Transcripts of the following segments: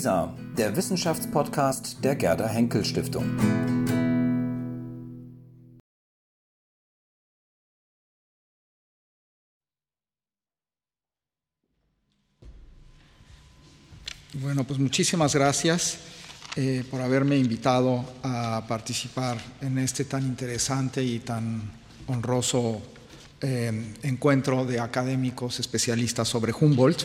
WISA, der Wissenschaftspodcast der Gerda Henkel Stiftung. Bueno, pues muchísimas gracias eh, por haberme invitado a participar en este tan interesante y tan honroso eh, encuentro de académicos especialistas sobre Humboldt.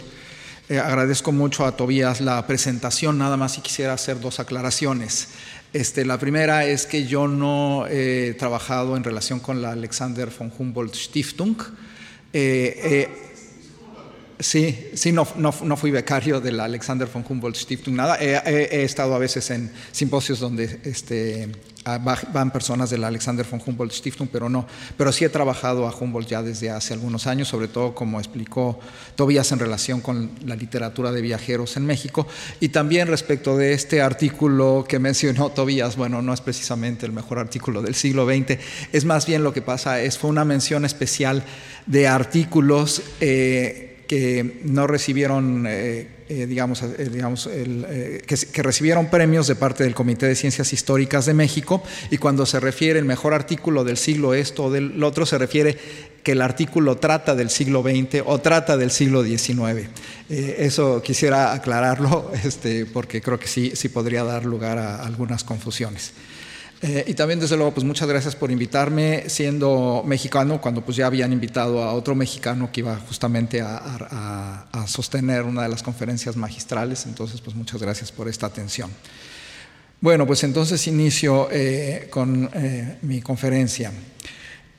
Eh, agradezco mucho a Tobías la presentación, nada más y quisiera hacer dos aclaraciones. Este, la primera es que yo no he trabajado en relación con la Alexander von Humboldt Stiftung. Eh, eh, Sí, sí, no, no, no, fui becario de la Alexander von Humboldt Stiftung, nada. He, he, he estado a veces en simposios donde este, van personas de la Alexander von Humboldt Stiftung, pero no. Pero sí he trabajado a Humboldt ya desde hace algunos años, sobre todo como explicó Tobías en relación con la literatura de viajeros en México. Y también respecto de este artículo que mencionó Tobías, bueno, no es precisamente el mejor artículo del siglo XX, es más bien lo que pasa, es, fue una mención especial de artículos. Eh, que no recibieron, eh, eh, digamos, eh, digamos el, eh, que, que, recibieron premios de parte del Comité de Ciencias Históricas de México y cuando se refiere el mejor artículo del siglo esto o del otro, se refiere que el artículo trata del siglo XX o trata del siglo XIX. eso quisiera aclararlo este, porque creo que sí, sí podría dar lugar a algunas confusiones. Eh, y también, desde luego, pues muchas gracias por invitarme, siendo mexicano, cuando pues ya habían invitado a otro mexicano que iba justamente a, a, a, sostener una de las conferencias magistrales. Entonces, pues muchas gracias por esta atención. Bueno, pues entonces inicio eh, con eh, mi conferencia.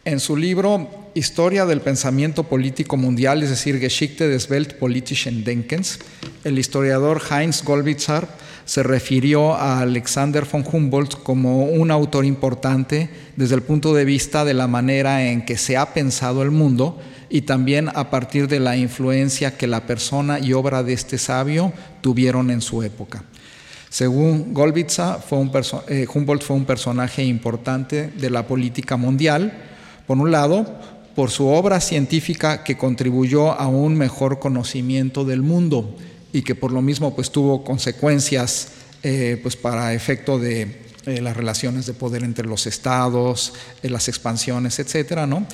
En su libro Historia del Pensamiento Político Mundial, es decir, Geschichte des Weltpolitischen Denkens, el historiador Heinz Goldwitzer se refirió a Alexander von Humboldt como un autor importante desde el punto de vista de la manera en que se ha pensado el mundo y también a partir de la influencia que la persona y obra de este sabio tuvieron en su época. Según un eh, Humboldt fue un personaje importante de la política mundial, por un lado, por su obra científica que contribuyó a un mejor conocimiento del mundo y que por lo mismo pues tuvo consecuencias eh, pues para efecto de eh, las relaciones de poder entre los estados, eh, las expansiones, etcétera, ¿no?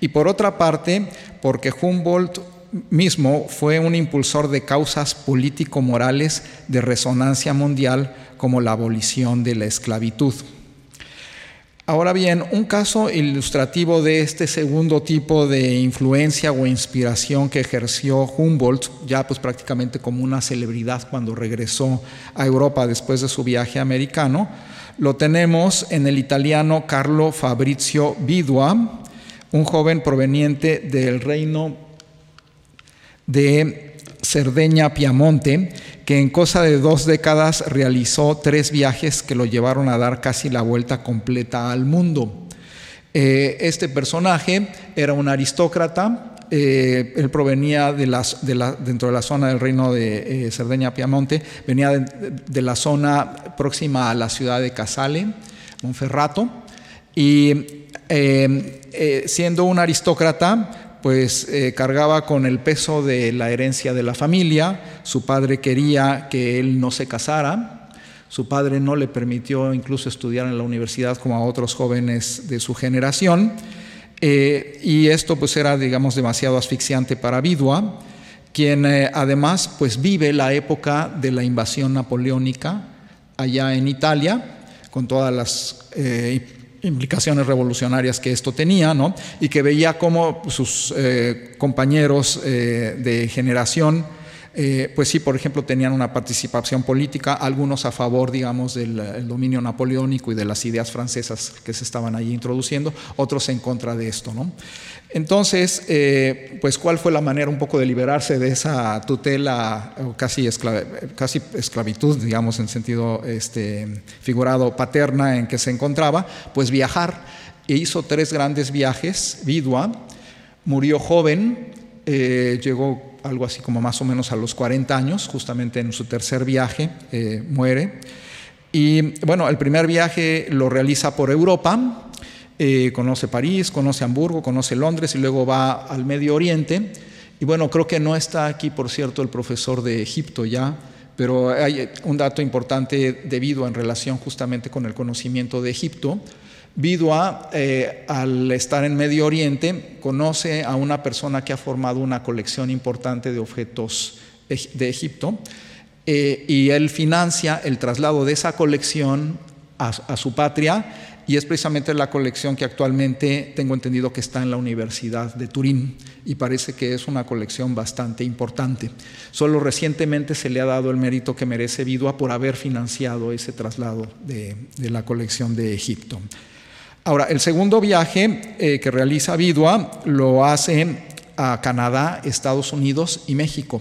Y por otra parte, porque Humboldt mismo fue un impulsor de causas político-morales de resonancia mundial como la abolición de la esclavitud. Ahora bien, un caso ilustrativo de este segundo tipo de influencia o inspiración que ejerció Humboldt, ya pues prácticamente como una celebridad cuando regresó a Europa después de su viaje americano, lo tenemos en el italiano Carlo Fabrizio Bidua, un joven proveniente del reino de Cerdeña Piamonte, que en cosa de dos décadas realizó tres viajes que lo llevaron a dar casi la vuelta completa al mundo. Eh, este personaje era un aristócrata, eh, él provenía de la, dentro de la zona del reino de eh, Cerdeña Piamonte, venía de, la zona próxima a la ciudad de Casale, Monferrato, y siendo un aristócrata, pues eh, cargaba con el peso de la herencia de la familia, su padre quería que él no se casara, su padre no le permitió incluso estudiar en la universidad como a otros jóvenes de su generación, eh, y esto pues era digamos demasiado asfixiante para Vidua, quien eh, además pues vive la época de la invasión napoleónica allá en Italia, con todas las implicaciones revolucionarias que esto tenía, ¿no? y que veía cómo sus eh, compañeros eh, de generación, eh, pues sí, por ejemplo, tenían una participación política, algunos a favor, digamos, del dominio napoleónico y de las ideas francesas que se estaban allí introduciendo, otros en contra de esto. ¿no? Entonces, eh, pues, ¿cuál fue la manera un poco de liberarse de esa tutela casi esclavitud, digamos, en sentido este, figurado paterna en que se encontraba? Pues viajar. E hizo tres grandes viajes, Vidua, murió joven, eh, llegó algo así como más o menos a los 40 años, justamente en su tercer viaje, eh, muere. Y bueno, el primer viaje lo realiza por Europa, eh, conoce París, conoce Hamburgo, conoce Londres y luego va al Medio Oriente. Y bueno, creo que no está aquí, por cierto, el profesor de Egipto ya, pero hay un dato importante de Vidua en relación justamente con el conocimiento de Egipto. Vidua, eh, al estar en Medio Oriente, conoce a una persona que ha formado una colección importante de objetos de Egipto eh, y él financia el traslado de esa colección a, su patria y es precisamente la colección que actualmente tengo entendido que está en la Universidad de Turín y parece que es una colección bastante importante. Solo recientemente se le ha dado el mérito que merece Vidua por haber financiado ese traslado de, la colección de Egipto. Ahora, el segundo viaje eh, que realiza Vidua lo hace a Canadá, Estados Unidos y México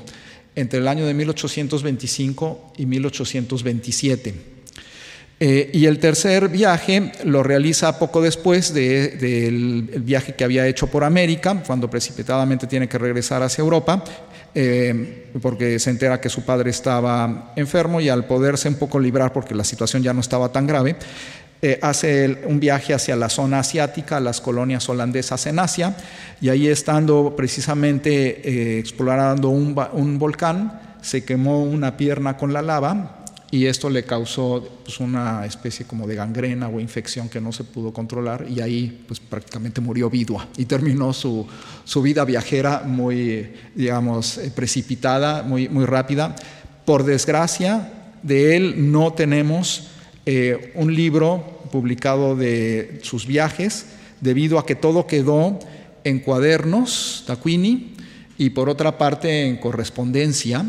entre el año de 1825 y 1827. Eh, y el tercer viaje lo realiza poco después del viaje que había hecho por América, cuando precipitadamente tiene que regresar hacia Europa, eh, porque se entera que su padre estaba enfermo y al poderse un poco librar, porque la situación ya no estaba tan grave, eh, hace un viaje hacia la zona asiática, las colonias holandesas en Asia, y ahí estando precisamente explorando un volcán, se quemó una pierna con la lava y esto le causó pues, una especie como de gangrena o infección que no se pudo controlar y ahí pues prácticamente murió vidua y terminó su, su vida viajera muy, digamos, eh, precipitada, muy, muy rápida. Por desgracia, de él no tenemos eh, un libro publicado de sus viajes debido a que todo quedó en cuadernos, Taquini, y por otra parte en correspondencia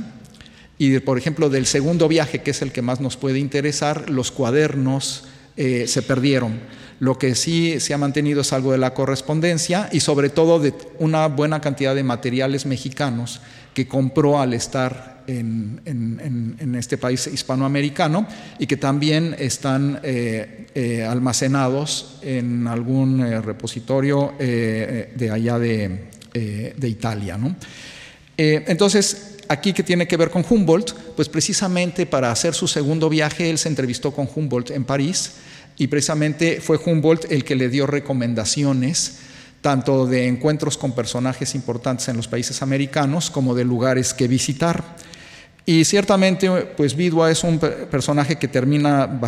y, por ejemplo, del segundo viaje, que es el que más nos puede interesar, los cuadernos eh, se perdieron. Lo que sí se ha mantenido es algo de la correspondencia y sobre todo de una buena cantidad de materiales mexicanos que compró al estar en, este país hispanoamericano y que también están eh, eh, almacenados en algún repositorio de allá de, Italia. entonces, aquí que tiene que ver con Humboldt, pues precisamente para hacer su segundo viaje él se entrevistó con Humboldt en París y precisamente fue Humboldt el que le dio recomendaciones tanto de encuentros con personajes importantes en los países americanos como de lugares que visitar. Y ciertamente, pues Vidua es un personaje que termina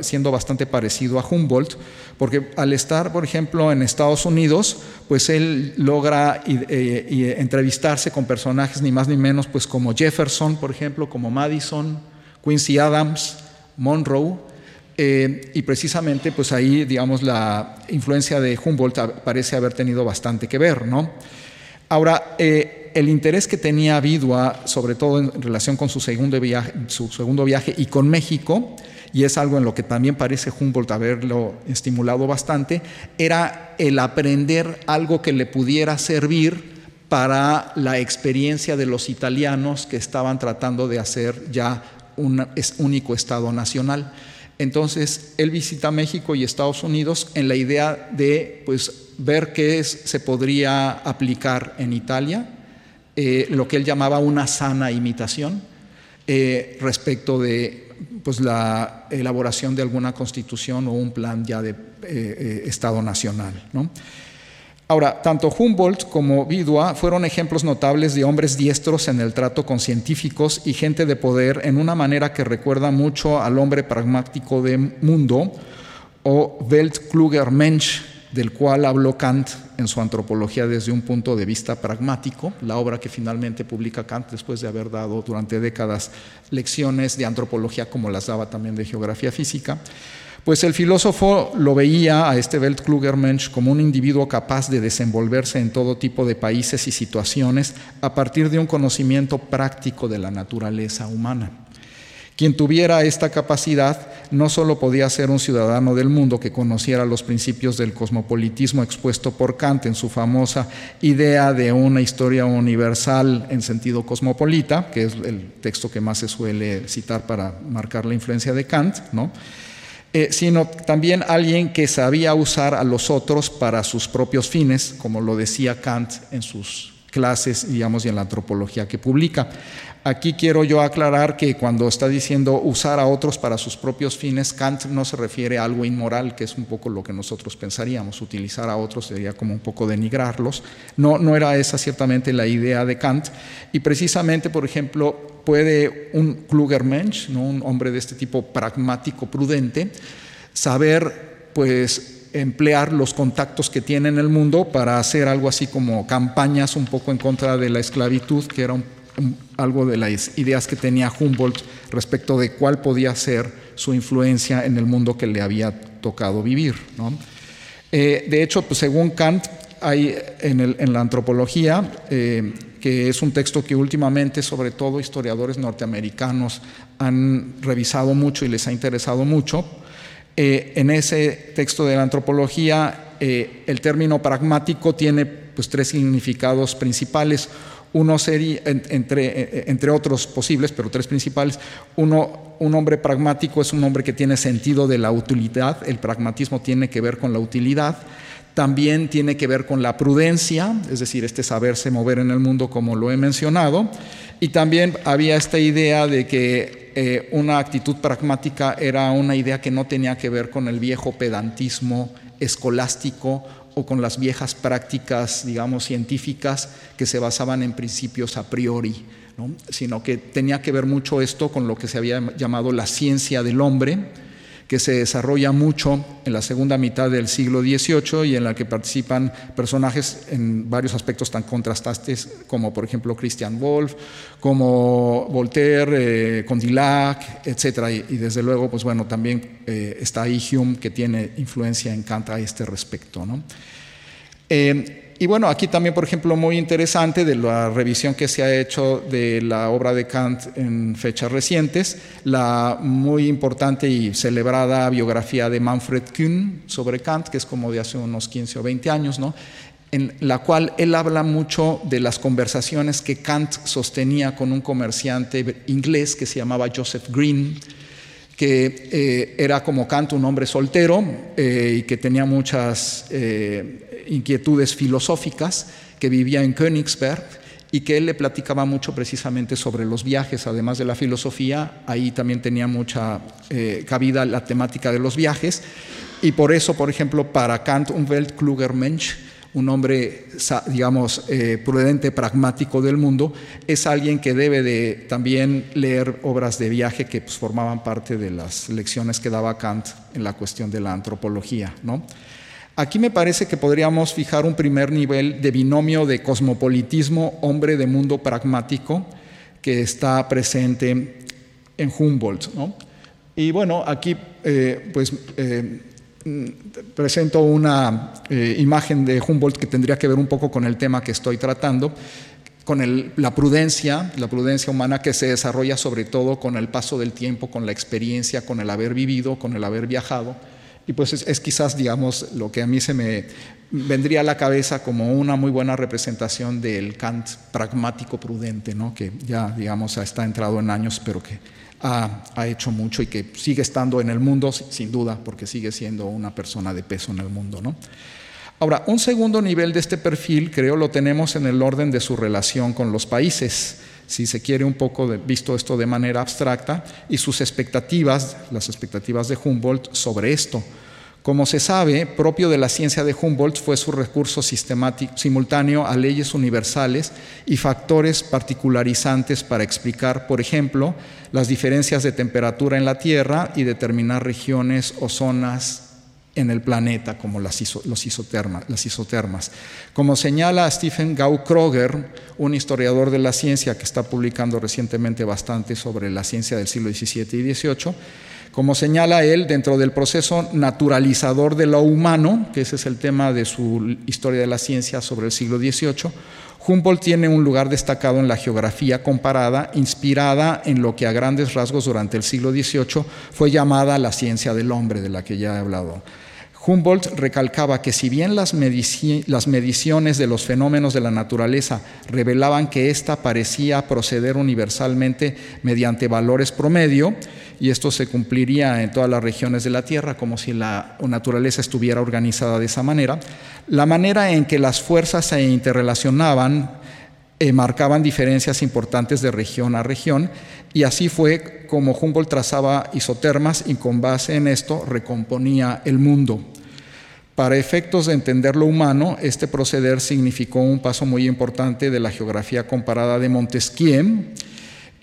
siendo bastante parecido a Humboldt, porque al estar, por ejemplo, en Estados Unidos, pues él logra eh, entrevistarse con personajes ni más ni menos, pues como Jefferson, por ejemplo, como Madison, Quincy Adams, Monroe, eh, y precisamente, pues ahí, digamos, la influencia de Humboldt parece haber tenido bastante que ver, ¿no? Ahora, eh, el interés que tenía Vidua, sobre todo en relación con su segundo, viaje, su segundo viaje y con México, y es algo en lo que también parece Humboldt haberlo estimulado bastante, era el aprender algo que le pudiera servir para la experiencia de los italianos que estaban tratando de hacer ya un único Estado nacional. Entonces, él visita México y Estados Unidos en la idea de pues, ver qué se podría aplicar en Italia eh, lo que él llamaba una sana imitación eh, respecto de pues, la elaboración de alguna constitución o un plan ya de eh, Estado nacional. Ahora, tanto Humboldt como Vidua fueron ejemplos notables de hombres diestros en el trato con científicos y gente de poder en una manera que recuerda mucho al hombre pragmático de mundo o Weltkluger-Mensch del cual habló Kant en su antropología desde un punto de vista pragmático, la obra que finalmente publica Kant después de haber dado durante décadas lecciones de antropología como las daba también de geografía física, pues el filósofo lo veía a este Weltklugermensch como un individuo capaz de desenvolverse en todo tipo de países y situaciones a partir de un conocimiento práctico de la naturaleza humana. Quien tuviera esta capacidad no solo podía ser un ciudadano del mundo que conociera los principios del cosmopolitismo expuesto por Kant en su famosa idea de una historia universal en sentido cosmopolita, que es el texto que más se suele citar para marcar la influencia de Kant, ¿no? Eh, sino también alguien que sabía usar a los otros para sus propios fines, como lo decía Kant en sus clases, digamos, y en la antropología que publica. Aquí quiero yo aclarar que cuando está diciendo usar a otros para sus propios fines, Kant no se refiere a algo inmoral, que es un poco lo que nosotros pensaríamos. Utilizar a otros sería como un poco denigrarlos. No, no era esa ciertamente la idea de Kant. Y precisamente, por ejemplo, puede un Klugermensch, ¿no? un hombre de este tipo pragmático, prudente, saber pues emplear los contactos que tiene en el mundo para hacer algo así como campañas un poco en contra de la esclavitud, que era un algo de las ideas que tenía Humboldt respecto de cuál podía ser su influencia en el mundo que le había tocado vivir. Eh, de hecho, pues, según Kant, hay en, la antropología, eh, que es un texto que últimamente, sobre todo historiadores norteamericanos, han revisado mucho y les ha interesado mucho, eh, en ese texto de la antropología, el término pragmático tiene pues, tres significados principales. Uno sería, entre, eh, entre otros posibles, pero tres principales, uno, un hombre pragmático es un hombre que tiene sentido de la utilidad, el pragmatismo tiene que ver con la utilidad, también tiene que ver con la prudencia, es decir, este saberse mover en el mundo como lo he mencionado, y también había esta idea de que eh, una actitud pragmática era una idea que no tenía que ver con el viejo pedantismo escolástico o con las viejas prácticas, digamos, científicas que se basaban en principios a priori, sino que tenía que ver mucho esto con lo que se había llamado la ciencia del hombre, que se desarrolla mucho en la segunda mitad del siglo XVIII y en la que participan personajes en varios aspectos tan contrastantes como por ejemplo Christian Wolff, como Voltaire, eh, Condillac, etc. Y, desde luego, pues bueno, también eh, está ahí Hume que tiene influencia en Kant a este respecto. ¿no? Eh, y bueno, aquí también, por ejemplo, muy interesante de la revisión que se ha hecho de la obra de Kant en fechas recientes, la muy importante y celebrada biografía de Manfred Kuhn sobre Kant, que es como de hace unos 15 o 20 años, ¿no? en la cual él habla mucho de las conversaciones que Kant sostenía con un comerciante inglés que se llamaba Joseph Green, que eh, era como Kant un hombre soltero eh, y que tenía muchas eh, inquietudes filosóficas, que vivía en Königsberg y que él le platicaba mucho precisamente sobre los viajes, además de la filosofía, ahí también tenía mucha cabida la temática de los viajes, y por eso, por ejemplo, para Kant un Weltkluger-Mensch un hombre, digamos, eh, prudente, pragmático del mundo, es alguien que debe de también leer obras de viaje que pues, formaban parte de las lecciones que daba Kant en la cuestión de la antropología. ¿no? Aquí me parece que podríamos fijar un primer nivel de binomio de cosmopolitismo, hombre de mundo pragmático, que está presente en Humboldt. ¿no? Y bueno, aquí eh, pues eh, presento una eh, imagen de Humboldt que tendría que ver un poco con el tema que estoy tratando, con la prudencia, la prudencia humana que se desarrolla sobre todo con el paso del tiempo, con la experiencia, con el haber vivido, con el haber viajado. Y pues es, quizás, digamos, lo que a mí se me vendría a la cabeza como una muy buena representación del Kant pragmático prudente, ¿no? que ya, digamos, está entrado en años, pero que ha, hecho mucho y que sigue estando en el mundo, sin duda, porque sigue siendo una persona de peso en el mundo. ¿no? Ahora, un segundo nivel de este perfil, creo, lo tenemos en el orden de su relación con los países, si se quiere un poco visto esto de manera abstracta, y sus expectativas, las expectativas de Humboldt sobre esto. Como se sabe, propio de la ciencia de Humboldt fue su recurso sistemático, simultáneo a leyes universales y factores particularizantes para explicar, por ejemplo, las diferencias de temperatura en la Tierra y determinar regiones o zonas en el planeta, como las, los isotermas, las isotermas. Como señala Stephen Gau-Kroger, un historiador de la ciencia que está publicando recientemente bastante sobre la ciencia del siglo XVII y XVIII, como señala él, dentro del proceso naturalizador de lo humano, que ese es el tema de su historia de la ciencia sobre el siglo XVIII, Humboldt tiene un lugar destacado en la geografía comparada, inspirada en lo que a grandes rasgos durante el siglo XVIII fue llamada la ciencia del hombre, de la que ya he hablado. Humboldt recalcaba que si bien las, mediciones de los fenómenos de la naturaleza revelaban que ésta parecía proceder universalmente mediante valores promedio, y esto se cumpliría en todas las regiones de la Tierra, como si la naturaleza estuviera organizada de esa manera, la manera en que las fuerzas se interrelacionaban eh, marcaban diferencias importantes de región a región y así fue como Humboldt trazaba isotermas y con base en esto recomponía el mundo. Para efectos de entender lo humano, este proceder significó un paso muy importante de la geografía comparada de Montesquieu,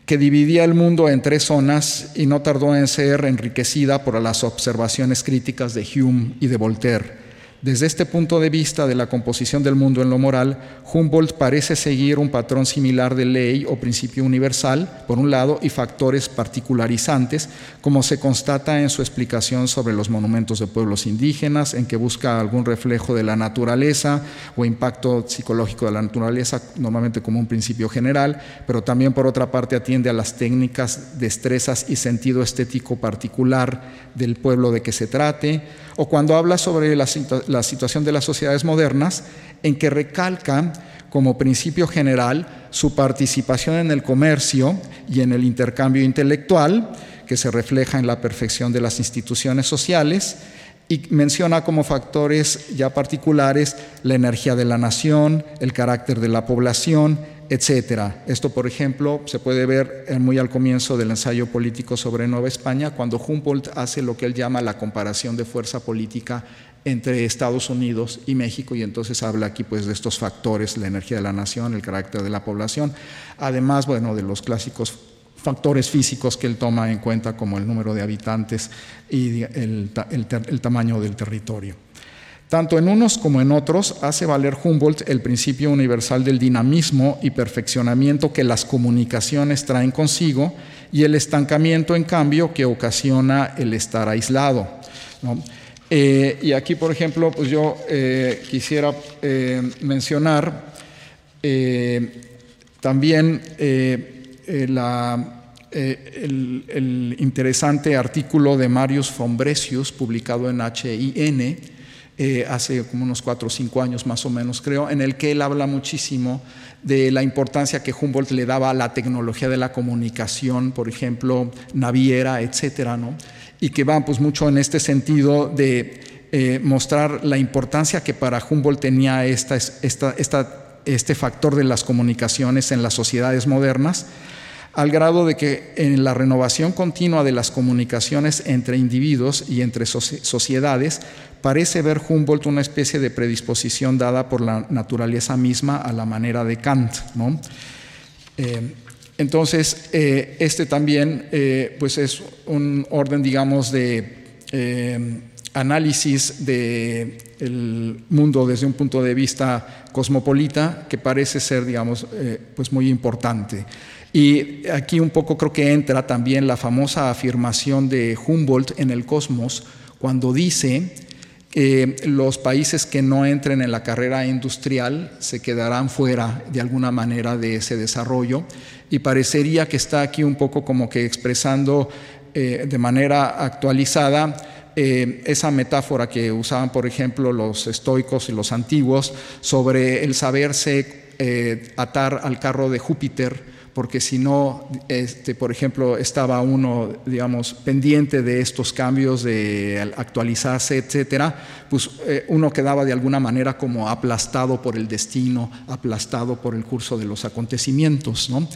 que dividía el mundo en tres zonas y no tardó en ser enriquecida por las observaciones críticas de Hume y de Voltaire. Desde este punto de vista de la composición del mundo en lo moral, Humboldt parece seguir un patrón similar de ley o principio universal, por un lado, y factores particularizantes, como se constata en su explicación sobre los monumentos de pueblos indígenas, en que busca algún reflejo de la naturaleza o impacto psicológico de la naturaleza, normalmente como un principio general, pero también por otra parte atiende a las técnicas, destrezas y sentido estético particular del pueblo de que se trate, o cuando habla sobre la, la situación de las sociedades modernas, en que recalca como principio general su participación en el comercio y en el intercambio intelectual, que se refleja en la perfección de las instituciones sociales, y menciona como factores ya particulares la energía de la nación, el carácter de la población, etcétera. Esto, por ejemplo, se puede ver muy al comienzo del ensayo político sobre Nueva España, cuando Humboldt hace lo que él llama la comparación de fuerza política entre Estados Unidos y México y entonces habla aquí pues de estos factores, la energía de la nación, el carácter de la población, además bueno de los clásicos factores físicos que él toma en cuenta como el número de habitantes y el, el tamaño del territorio. Tanto en unos como en otros hace valer Humboldt el principio universal del dinamismo y perfeccionamiento que las comunicaciones traen consigo y el estancamiento, en cambio, que ocasiona el estar aislado. Eh, y aquí, por ejemplo, pues yo eh, quisiera eh, mencionar también el, interesante artículo de Marius Fombresius publicado en HIN, eh, hace como unos cuatro o cinco años más o menos, creo, en el que él habla muchísimo de la importancia que Humboldt le daba a la tecnología de la comunicación, por ejemplo, naviera, etcétera, ¿no? Y que va pues mucho en este sentido de eh, mostrar la importancia que para Humboldt tenía esta, esta, esta, este factor de las comunicaciones en las sociedades modernas al grado de que en la renovación continua de las comunicaciones entre individuos y entre sociedades parece ver Humboldt una especie de predisposición dada por la naturaleza misma a la manera de Kant. Eh, entonces, eh, este también eh, pues es un orden, digamos, de análisis del mundo desde un punto de vista cosmopolita que parece ser, digamos, pues muy importante. Y aquí un poco creo que entra también la famosa afirmación de Humboldt en el Cosmos, cuando dice que los países que no entren en la carrera industrial se quedarán fuera de alguna manera de ese desarrollo. Y parecería que está aquí un poco como que expresando eh, de manera actualizada eh, esa metáfora que usaban, por ejemplo, los estoicos y los antiguos sobre el saberse eh, atar al carro de Júpiter porque si no, este, por ejemplo, estaba uno, digamos, pendiente de estos cambios, de actualizarse, etcétera, pues eh, uno quedaba de alguna manera como aplastado por el destino, aplastado por el curso de los acontecimientos, ¿no?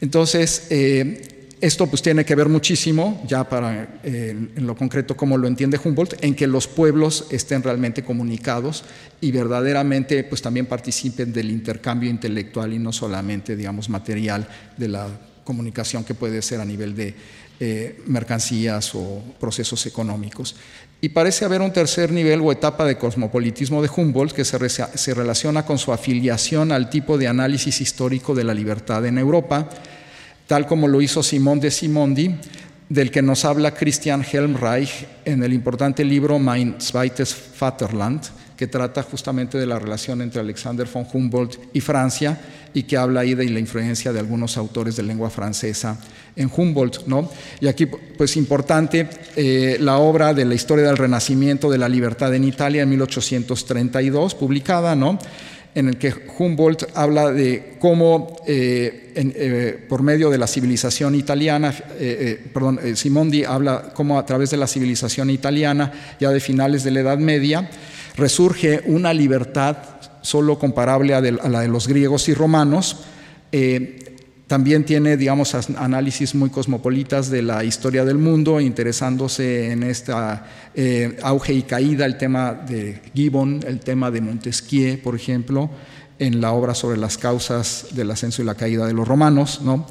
Entonces, eh, esto pues tiene que ver muchísimo, ya para eh, en lo concreto como lo entiende Humboldt, en que los pueblos estén realmente comunicados y verdaderamente pues también participen del intercambio intelectual y no solamente, digamos, material de la comunicación que puede ser a nivel de eh, mercancías o procesos económicos. Y parece haber un tercer nivel o etapa de cosmopolitismo de Humboldt que se, se relaciona con su afiliación al tipo de análisis histórico de la libertad en Europa, tal como lo hizo Simón de Simondi, del que nos habla Christian Helmreich en el importante libro Mein zweites Vaterland, que trata justamente de la relación entre Alexander von Humboldt y Francia y que habla ahí de la influencia de algunos autores de lengua francesa en Humboldt. ¿no? Y aquí, pues importante, eh, la obra de la historia del Renacimiento de la libertad en Italia en 1832, publicada, ¿no? En el que Humboldt habla de cómo, eh, eh, por medio de la civilización italiana, eh, perdón, Simondi habla cómo a través de la civilización italiana, ya de finales de la Edad Media, resurge una libertad solo comparable a, a la de los griegos y romanos, también tiene, digamos, análisis muy cosmopolitas de la historia del mundo, interesándose en esta auge y caída, el tema de Gibbon, el tema de Montesquieu, por ejemplo, en la obra sobre las causas del ascenso y la caída de los romanos, ¿no?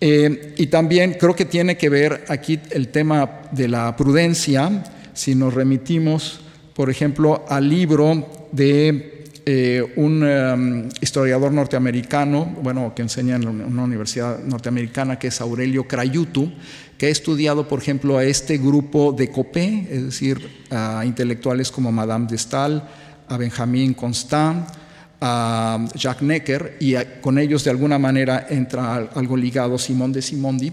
Eh, y también creo que tiene que ver aquí el tema de la prudencia, si nos remitimos, por ejemplo, al libro de eh, un um, historiador norteamericano, bueno, que enseña en una universidad norteamericana, que es Aurelio Crayutu, que ha estudiado, por ejemplo, a este grupo de Copé, es decir, a intelectuales como Madame de Stael, a Benjamin Constant, a Jack Necker y con ellos de alguna manera entra algo ligado Simón de Simondi,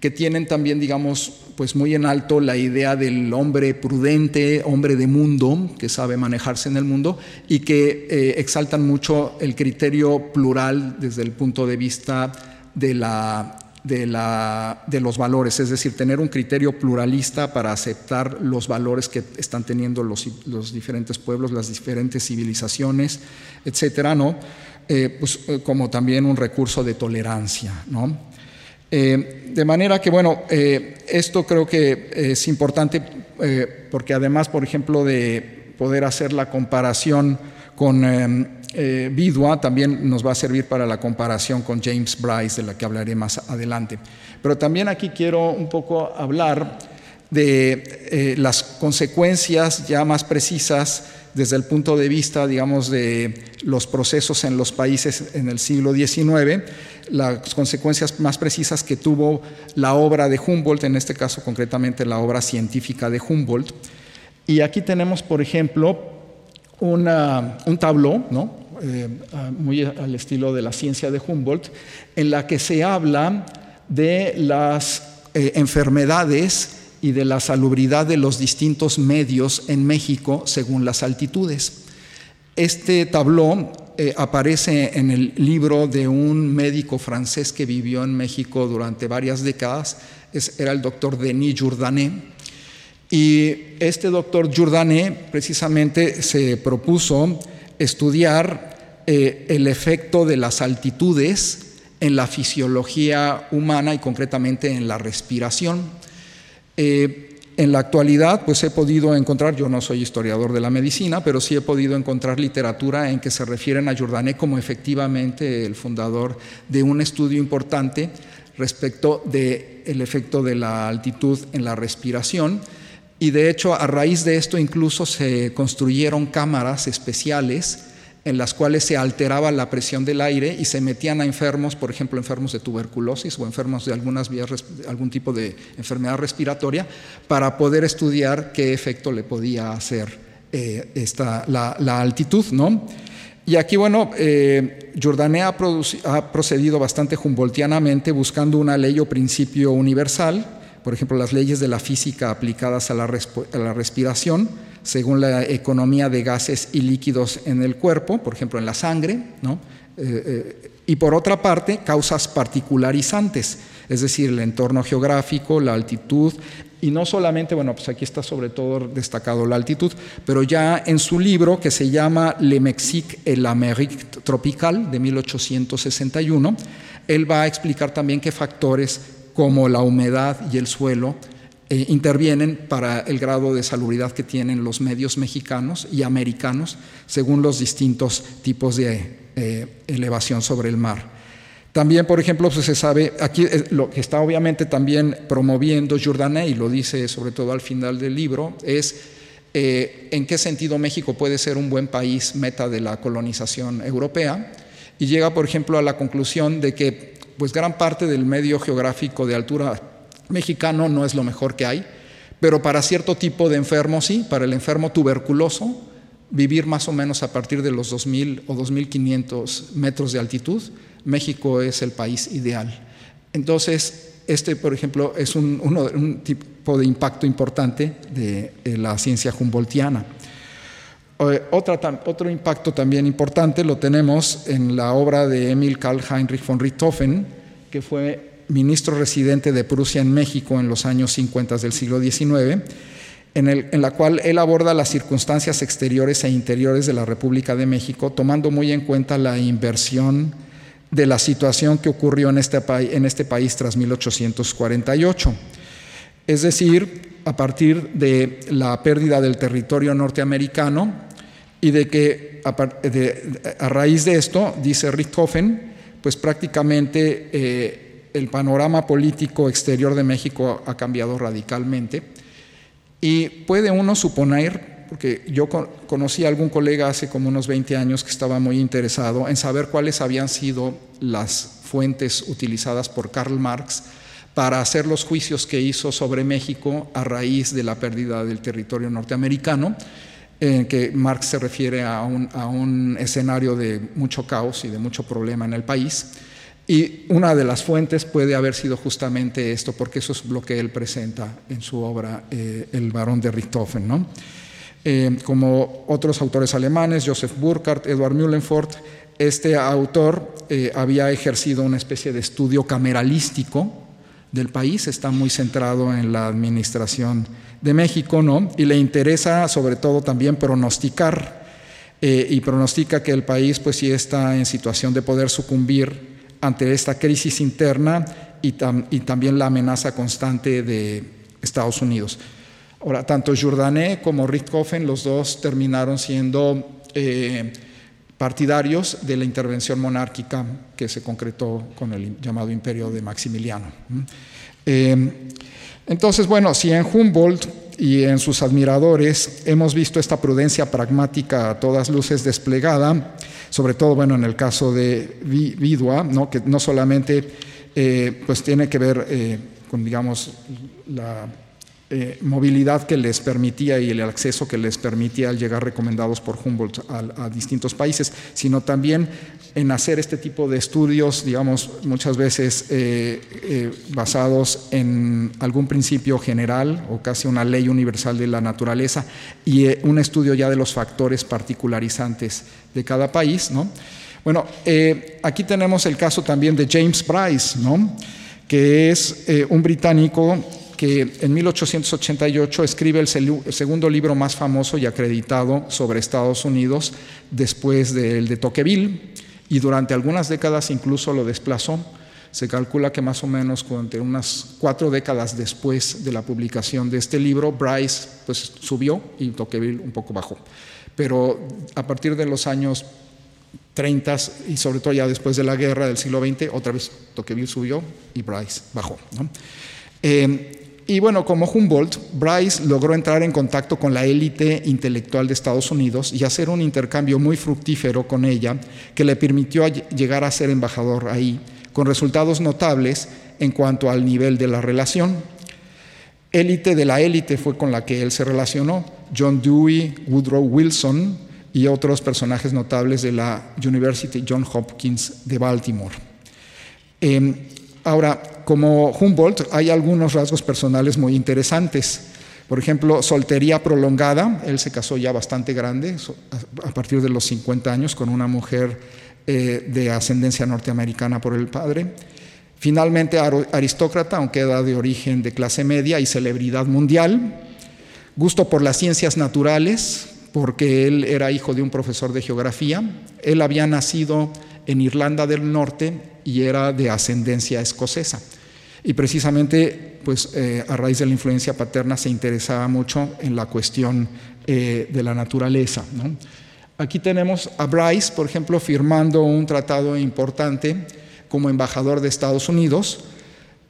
que tienen también, digamos, pues muy en alto la idea del hombre prudente, hombre de mundo, que sabe manejarse en el mundo y que eh, exaltan mucho el criterio plural desde el punto de vista de la de, la, de, los valores, es decir, tener un criterio pluralista para aceptar los valores que están teniendo los, los diferentes pueblos, las diferentes civilizaciones, etcétera, ¿no? Eh, pues, eh, como también un recurso de tolerancia, ¿no? Eh, de manera que, bueno, esto creo que es importante porque además, por ejemplo, de poder hacer la comparación con eh, Bidua también nos va a servir para la comparación con James Bryce, de la que hablaré más adelante. Pero también aquí quiero un poco hablar de eh, las consecuencias ya más precisas desde el punto de vista, digamos, de los procesos en los países en el siglo XIX, las consecuencias más precisas que tuvo la obra de Humboldt, en este caso concretamente la obra científica de Humboldt. Y aquí tenemos, por ejemplo, un tabló, ¿no? Eh, muy al estilo de la ciencia de Humboldt, en la que se habla de las eh, enfermedades y de la salubridad de los distintos medios en México según las altitudes. Este tabló eh, aparece en el libro de un médico francés que vivió en México durante varias décadas, era el doctor Denis Jourdanet, y este doctor Jourdanet precisamente se propuso estudiar eh, el efecto de las altitudes en la fisiología humana y concretamente en la respiración. Eh, en la actualidad, pues he podido encontrar, yo no soy historiador de la medicina, pero sí he podido encontrar literatura en que se refieren a Jourdanet como efectivamente el fundador de un estudio importante respecto del efecto de la altitud en la respiración. Y de hecho, a raíz de esto incluso se construyeron cámaras especiales en las cuales se alteraba la presión del aire y se metían a enfermos, por ejemplo, enfermos de tuberculosis o enfermos de algunas vías, algún tipo de enfermedad respiratoria, para poder estudiar qué efecto le podía hacer eh, esta, la, altitud, ¿no? Y aquí, bueno, eh, ha, ha procedido bastante humboldtianamente buscando una ley o principio universal por ejemplo, las leyes de la física aplicadas a la, respiración, según la economía de gases y líquidos en el cuerpo, por ejemplo, en la sangre, ¿no? Eh, eh, y por otra parte, causas particularizantes, es decir, el entorno geográfico, la altitud, y no solamente, bueno, pues aquí está sobre todo destacado la altitud, pero ya en su libro que se llama Le Mexique et l'Amérique tropical de 1861, él va a explicar también qué factores como la humedad y el suelo eh, intervienen para el grado de salubridad que tienen los medios mexicanos y americanos según los distintos tipos de eh, elevación sobre el mar. También, por ejemplo, pues, se sabe, aquí eh, lo que está obviamente también promoviendo Jourdanet, y lo dice sobre todo al final del libro, es en qué sentido México puede ser un buen país meta de la colonización europea, y llega, por ejemplo, a la conclusión de que pues gran parte del medio geográfico de altura mexicano no es lo mejor que hay, pero para cierto tipo de enfermos sí, para el enfermo tuberculoso, vivir más o menos a partir de los 2.000 o 2.500 metros de altitud, México es el país ideal. Entonces, este, por ejemplo, es un, tipo de impacto importante de, la ciencia humboldtiana. Eh, otro impacto también importante lo tenemos en la obra de Emil Karl Heinrich von Richthofen, que fue ministro residente de Prusia en México en los años 50 del siglo XIX, en, en, la cual él aborda las circunstancias exteriores e interiores de la República de México, tomando muy en cuenta la inversión de la situación que ocurrió en este, en este país tras 1848. Es decir, a partir de la pérdida del territorio norteamericano y de que a, raíz de esto, dice Richthofen, pues prácticamente eh, el panorama político exterior de México ha cambiado radicalmente y puede uno suponer porque yo conocí a algún colega hace como unos 20 años que estaba muy interesado en saber cuáles habían sido las fuentes utilizadas por Karl Marx para hacer los juicios que hizo sobre México a raíz de la pérdida del territorio norteamericano, en que Marx se refiere a un, a un escenario de mucho caos y de mucho problema en el país. Y una de las fuentes puede haber sido justamente esto, porque eso es lo que él presenta en su obra eh, El varón de Richthofen. ¿no? Eh, como otros autores alemanes, Joseph Burkhardt, Edward Mühlenfort, este autor eh, había ejercido una especie de estudio cameralístico del país, está muy centrado en la administración de México, ¿no? Y le interesa sobre todo también pronosticar y pronostica que el país pues sí está en situación de poder sucumbir ante esta crisis interna y, también la amenaza constante de Estados Unidos. Ahora, tanto Jourdané como Richthofen, los dos terminaron siendo eh, partidarios de la intervención monárquica que se concretó con el llamado imperio de Maximiliano. Eh, entonces, bueno, si en Humboldt y en sus admiradores hemos visto esta prudencia pragmática a todas luces desplegada, sobre todo, bueno, en el caso de Vidua, ¿no? que no solamente eh, pues tiene que ver con, digamos, la eh, movilidad que les permitía y el acceso que les permitía al llegar recomendados por Humboldt a, distintos países, sino también en hacer este tipo de estudios, digamos, muchas veces eh, eh, basados en algún principio general o casi una ley universal de la naturaleza y un estudio ya de los factores particularizantes de cada país, ¿no? Bueno, aquí tenemos el caso también de James Bryce, ¿no? que es un británico que en 1888 escribe el segundo libro más famoso y acreditado sobre Estados Unidos después del de Tocqueville y durante algunas décadas incluso lo desplazó. Se calcula que más o menos durante unas cuatro décadas después de la publicación de este libro, Bryce pues, subió y Tocqueville un poco bajó. Pero a partir de los años 30 y sobre todo ya después de la guerra del siglo XX, otra vez Tocqueville subió y Bryce bajó. Eh, y bueno, como Humboldt, Bryce logró entrar en contacto con la élite intelectual de Estados Unidos y hacer un intercambio muy fructífero con ella que le permitió llegar a ser embajador ahí, con resultados notables en cuanto al nivel de la relación. Élite de la élite fue con la que él se relacionó, John Dewey, Woodrow Wilson y otros personajes notables de la University John Hopkins de Baltimore. Em, ahora, como Humboldt, hay algunos rasgos personales muy interesantes. Por ejemplo, soltería prolongada, él se casó ya bastante grande, a partir de los 50 años, con una mujer eh, de ascendencia norteamericana por el padre. Finalmente, aristócrata, aunque era de origen de clase media y celebridad mundial. Gusto por las ciencias naturales, porque él era hijo de un profesor de geografía. Él había nacido en Irlanda del Norte y era de ascendencia escocesa. Y precisamente, pues eh, a raíz de la influencia paterna se interesaba mucho en la cuestión eh, de la naturaleza. Aquí tenemos a Bryce, por ejemplo, firmando un tratado importante como embajador de Estados Unidos.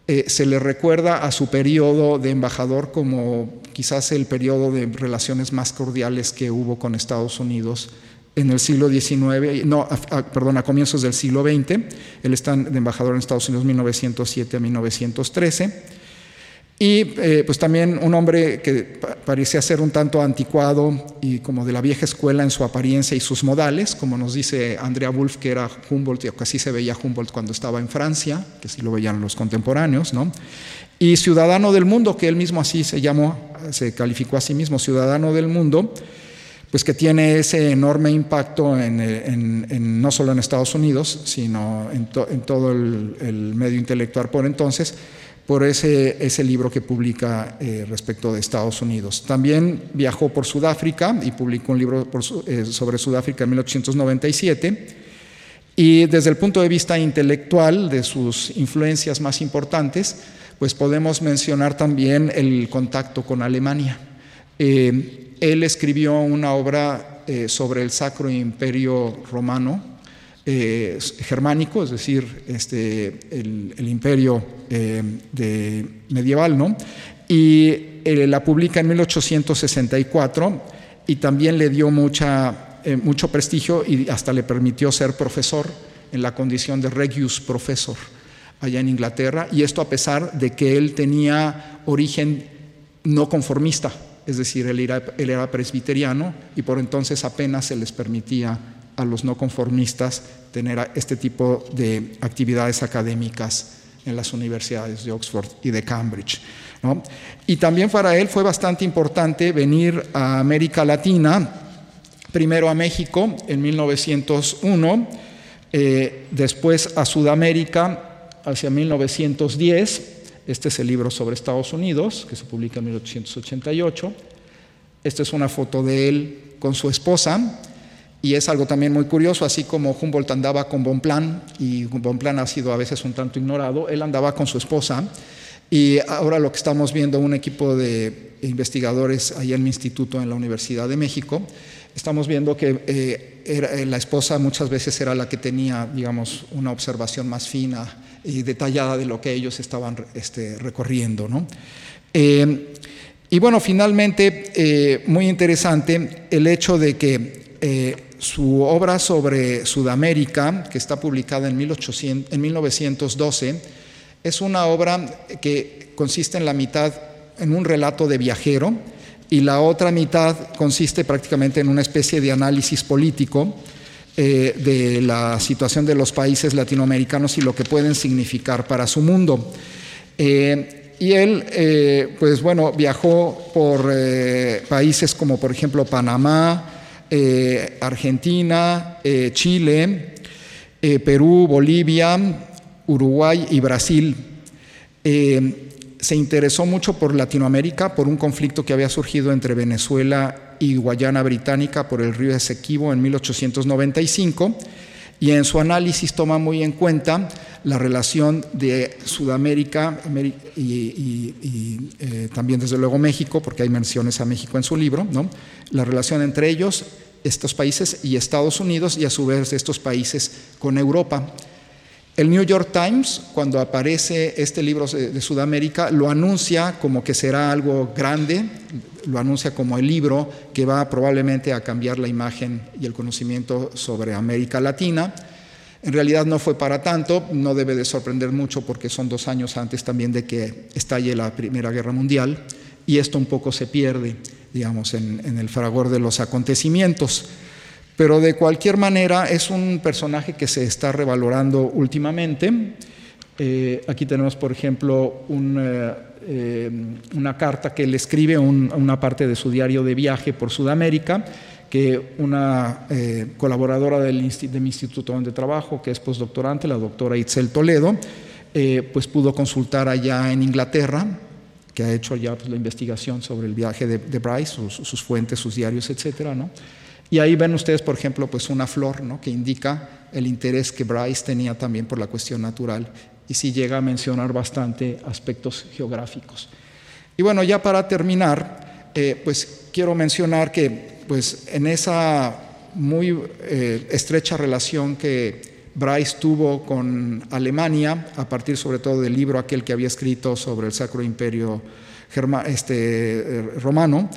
Eh, se le recuerda a su periodo de embajador como quizás el periodo de relaciones más cordiales que hubo con Estados Unidos en el siglo XIX, no, perdón, a comienzos del siglo XX. Él está de embajador en Estados Unidos 1907 a 1913. Y eh, pues también un hombre que parecía ser un tanto anticuado y como de la vieja escuela en su apariencia y sus modales, como nos dice Andrea Wolf, que era Humboldt, y así se veía Humboldt cuando estaba en Francia, que así lo veían los contemporáneos, ¿no? Y ciudadano del mundo, que él mismo así se llamó, se calificó a sí mismo, ciudadano del mundo, pues que tiene ese enorme impacto en, no solo en Estados Unidos, sino en, todo el, medio intelectual por entonces, por ese, libro que publica eh, respecto de Estados Unidos. También viajó por Sudáfrica y publicó un libro eh, sobre Sudáfrica en 1897 Y desde el punto de vista intelectual, de sus influencias más importantes, pues podemos mencionar también el contacto con Alemania. Eh, él escribió una obra eh, sobre el Sacro Imperio Romano, eh, germánico, es decir, este, el, imperio de medieval, ¿no? Y la publica en 1864 y también le dio mucho prestigio y hasta le permitió ser profesor en la condición de Regius Professor allá en Inglaterra, y esto a pesar de que él tenía origen no conformista, es decir, él era, presbiteriano y por entonces apenas se les permitía a los no conformistas tener este tipo de actividades académicas en las universidades de Oxford y de Cambridge. Y también para él fue bastante importante venir a América Latina, primero a México en 1901, eh, después a Sudamérica hacia 1910. Este es el libro sobre Estados Unidos, que se publica en 1888. Esta es una foto de él con su esposa. Y es algo también muy curioso, así como Humboldt andaba con Bonplan, y Bonplan ha sido a veces un tanto ignorado, él andaba con su esposa. Y ahora lo que estamos viendo, un equipo de investigadores ahí en mi instituto en la Universidad de México, estamos viendo que eh, eh, la esposa muchas veces era la que tenía, digamos, una observación más fina y detallada de lo que ellos estaban este, recorriendo. Eh, y bueno, finalmente, muy interesante el hecho de que su obra sobre Sudamérica, que está publicada en, 1800, en 1912, es una obra que consiste en la mitad en un relato de viajero, y la otra mitad consiste prácticamente en una especie de análisis político eh, de la situación de los países latinoamericanos y lo que pueden significar para su mundo. Eh, y él, eh, pues bueno, viajó por países como por ejemplo Panamá, Argentina, Chile, Perú, Bolivia, Uruguay y Brasil se interesó mucho por Latinoamérica, por un conflicto que había surgido entre Venezuela y Guayana Británica por el río Esequibo en 1895 y en su análisis toma muy en cuenta la relación de Sudamérica y, eh, también desde luego México, porque hay menciones a México en su libro, ¿no? la relación entre ellos, estos países y Estados Unidos y a su vez estos países con Europa. El New York Times, cuando aparece este libro de Sudamérica, lo anuncia como que será algo grande, lo anuncia como el libro que va probablemente a cambiar la imagen y el conocimiento sobre América Latina. En realidad no fue para tanto, no debe de sorprender mucho porque son dos años antes también de que estalle la Primera Guerra Mundial y esto un poco se pierde, digamos, en, en el fragor de los acontecimientos. Pero de cualquier manera es un personaje que se está revalorando últimamente. Eh, aquí tenemos, por ejemplo, eh, eh, una carta que él escribe, una parte de su diario de viaje por Sudamérica, que una colaboradora del, de mi instituto donde trabajo, que es postdoctorante, la doctora Itzel Toledo, pues pudo consultar allá en Inglaterra, que ha hecho ya pues, la investigación sobre el viaje de, Bryce, sus, sus, fuentes, sus diarios, etcétera, ¿no? Y ahí ven ustedes, por ejemplo, pues una flor ¿no? que indica el interés que Bryce tenía también por la cuestión natural y sí llega a mencionar bastante aspectos geográficos. Y bueno, ya para terminar, eh, pues quiero mencionar que pues en esa muy eh, estrecha relación que Bryce tuvo con Alemania, a partir sobre todo del libro aquel que había escrito sobre el Sacro Imperio este, eh, Romano,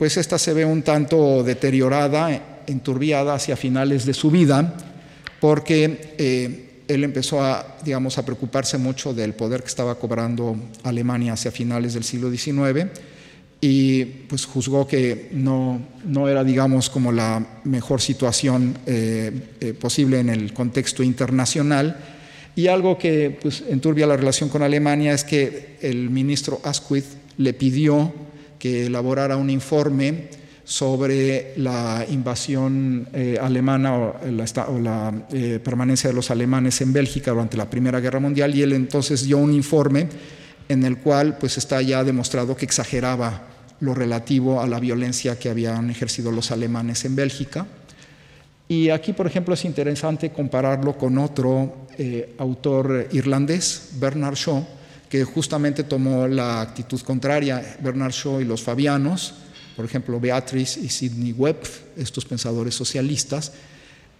pues esta se ve un tanto deteriorada, enturbiada hacia finales de su vida, porque eh, él empezó a, digamos, a preocuparse mucho del poder que estaba cobrando Alemania hacia finales del siglo XIX y pues juzgó que no, no era, digamos, como la mejor situación eh, eh, posible en el contexto internacional. Y algo que pues, enturbia la relación con Alemania es que el ministro Asquith le pidió que elaborara un informe sobre la invasión eh, alemana o la, eh, permanencia de los alemanes en Bélgica durante la Primera Guerra Mundial y él entonces dio un informe en el cual pues está ya demostrado que exageraba lo relativo a la violencia que habían ejercido los alemanes en Bélgica. Y aquí, por ejemplo, es interesante compararlo con otro eh, autor irlandés, Bernard Shaw, que justamente tomó la actitud contraria, Bernard Shaw y los fabianos, por ejemplo, Beatrice y Sidney Webb, estos pensadores socialistas,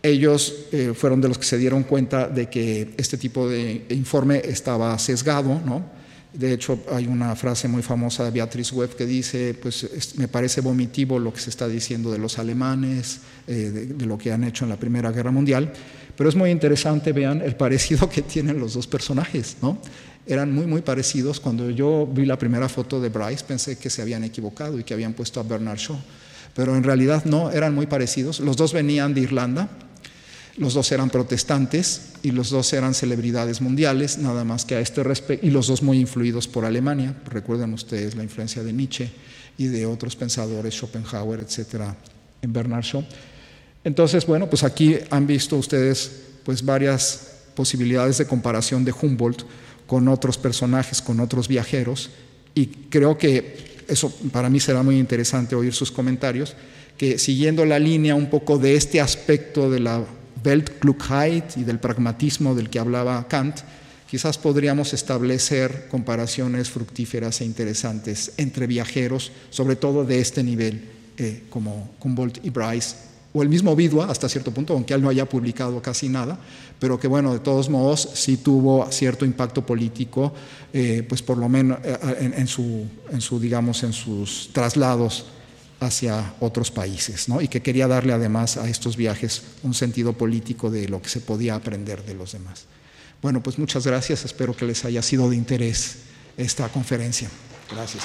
ellos eh, fueron de los que se dieron cuenta de que este tipo de informe estaba sesgado, ¿no? De hecho, hay una frase muy famosa de Beatrice Webb que dice, pues me parece vomitivo lo que se está diciendo de los alemanes, eh, de, lo que han hecho en la Primera Guerra Mundial, pero es muy interesante, vean el parecido que tienen los dos personajes, ¿no? Eran muy, muy parecidos. Cuando yo vi la primera foto de Bryce pensé que se habían equivocado y que habían puesto a Bernard Shaw, pero en realidad no, eran muy parecidos. Los dos venían de Irlanda, los dos eran protestantes y los dos eran celebridades mundiales, nada más que a este respecto, y los dos muy influidos por Alemania. Recuerden ustedes la influencia de Nietzsche y de otros pensadores, Schopenhauer, etcétera, en Bernard Shaw. Entonces, bueno, pues aquí han visto ustedes pues varias posibilidades de comparación de Humboldt con otros personajes, con otros viajeros, y creo que eso para mí será muy interesante oír sus comentarios, que siguiendo la línea un poco de este aspecto de la Weltklugheit y del pragmatismo del que hablaba Kant, quizás podríamos establecer comparaciones fructíferas e interesantes entre viajeros, sobre todo de este nivel, eh, como Humboldt y Bryce, o el mismo Vidua hasta cierto punto, aunque él no haya publicado casi nada, pero que bueno, de todos modos sí tuvo cierto impacto político, eh, pues por lo menos eh, en, su, digamos, en sus traslados hacia otros países, ¿no? y que quería darle además a estos viajes un sentido político de lo que se podía aprender de los demás. Bueno, pues muchas gracias, espero que les haya sido de interés esta conferencia. Gracias.